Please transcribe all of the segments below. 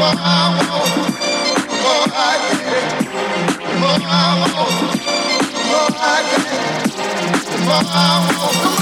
more I want, the more I get, more I want.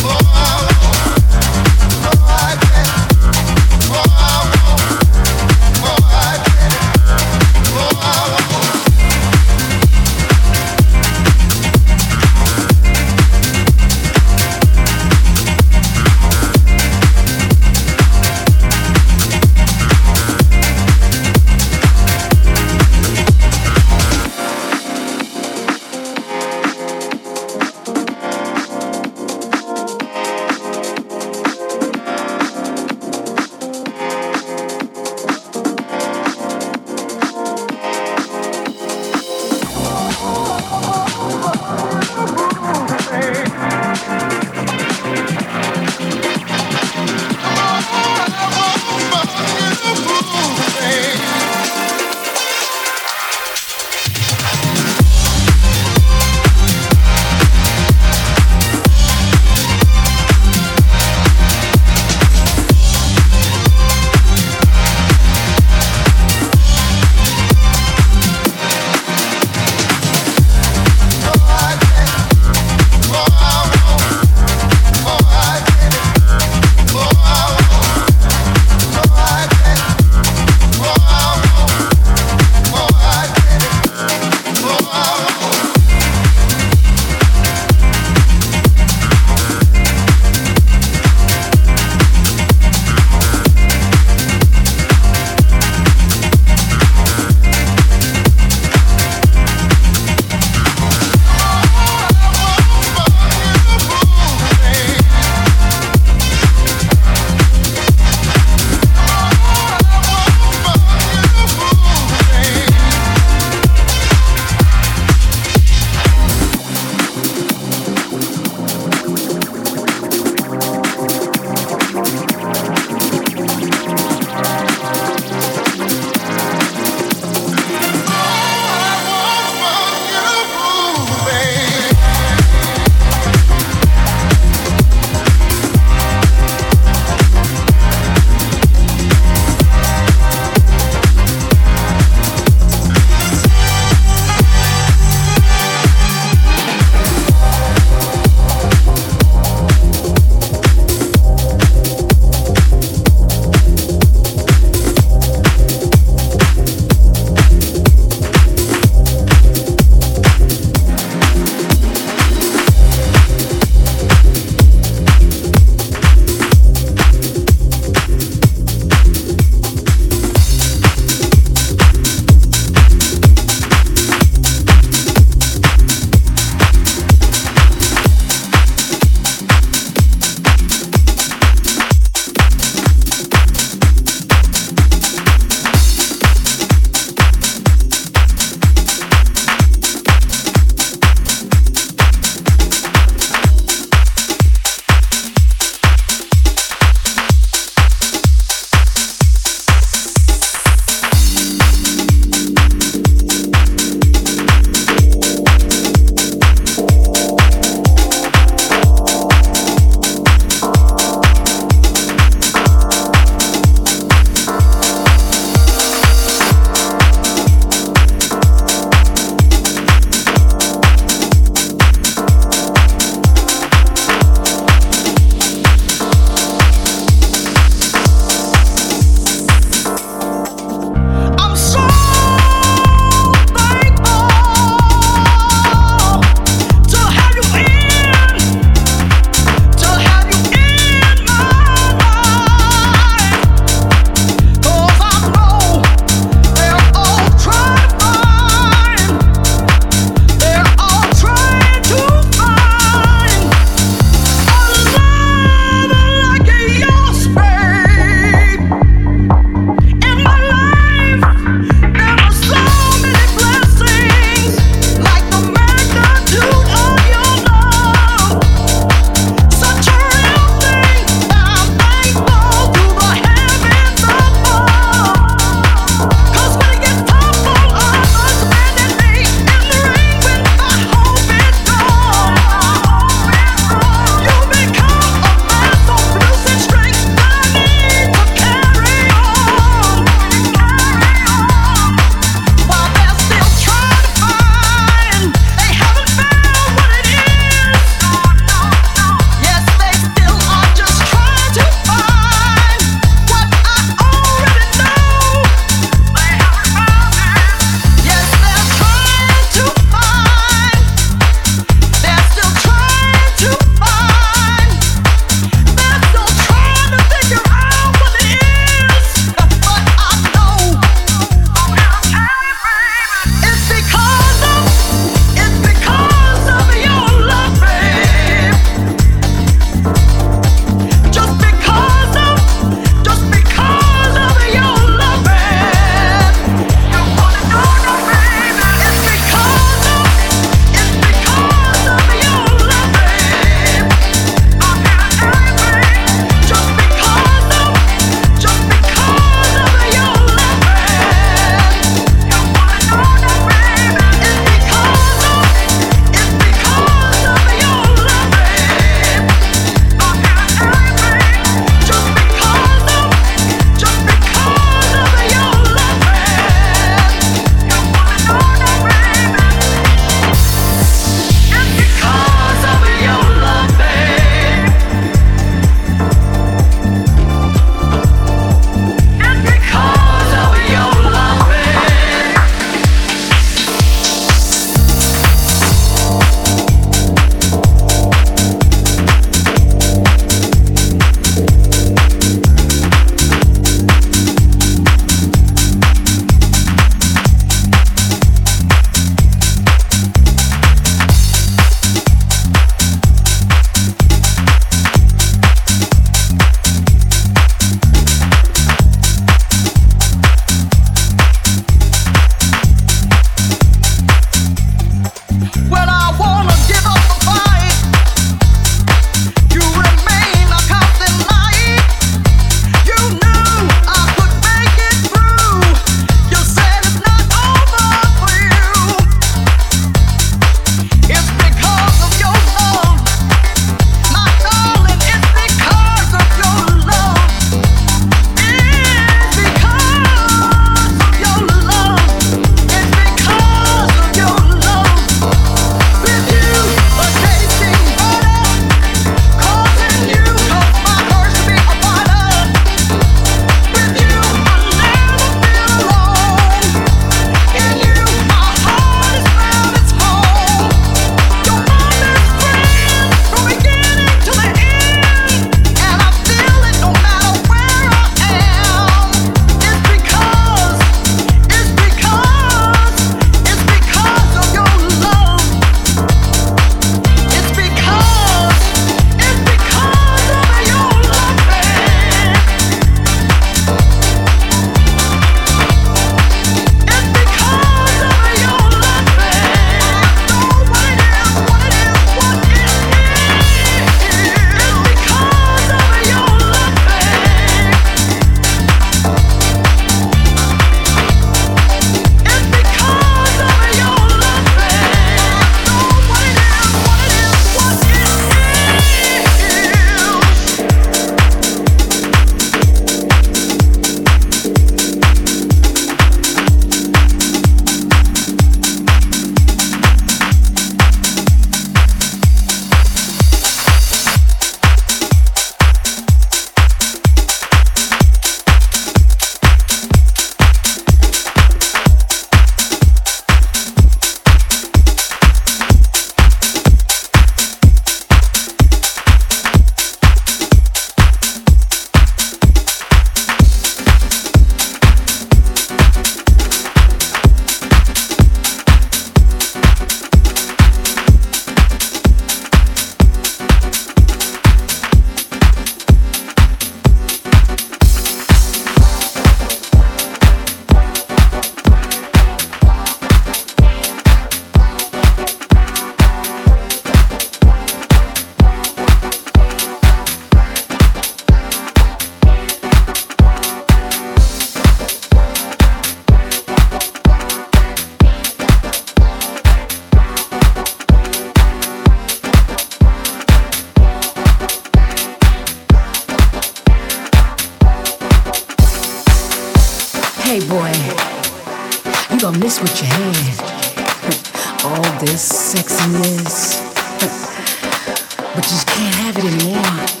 Can't have it anymore.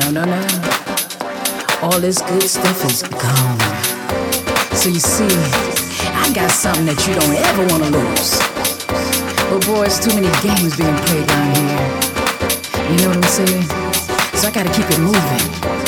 No, no, no. All this good stuff is gone. So you see, I got something that you don't ever wanna lose. But boy, it's too many games being played down here. You know what I'm saying? So I gotta keep it moving.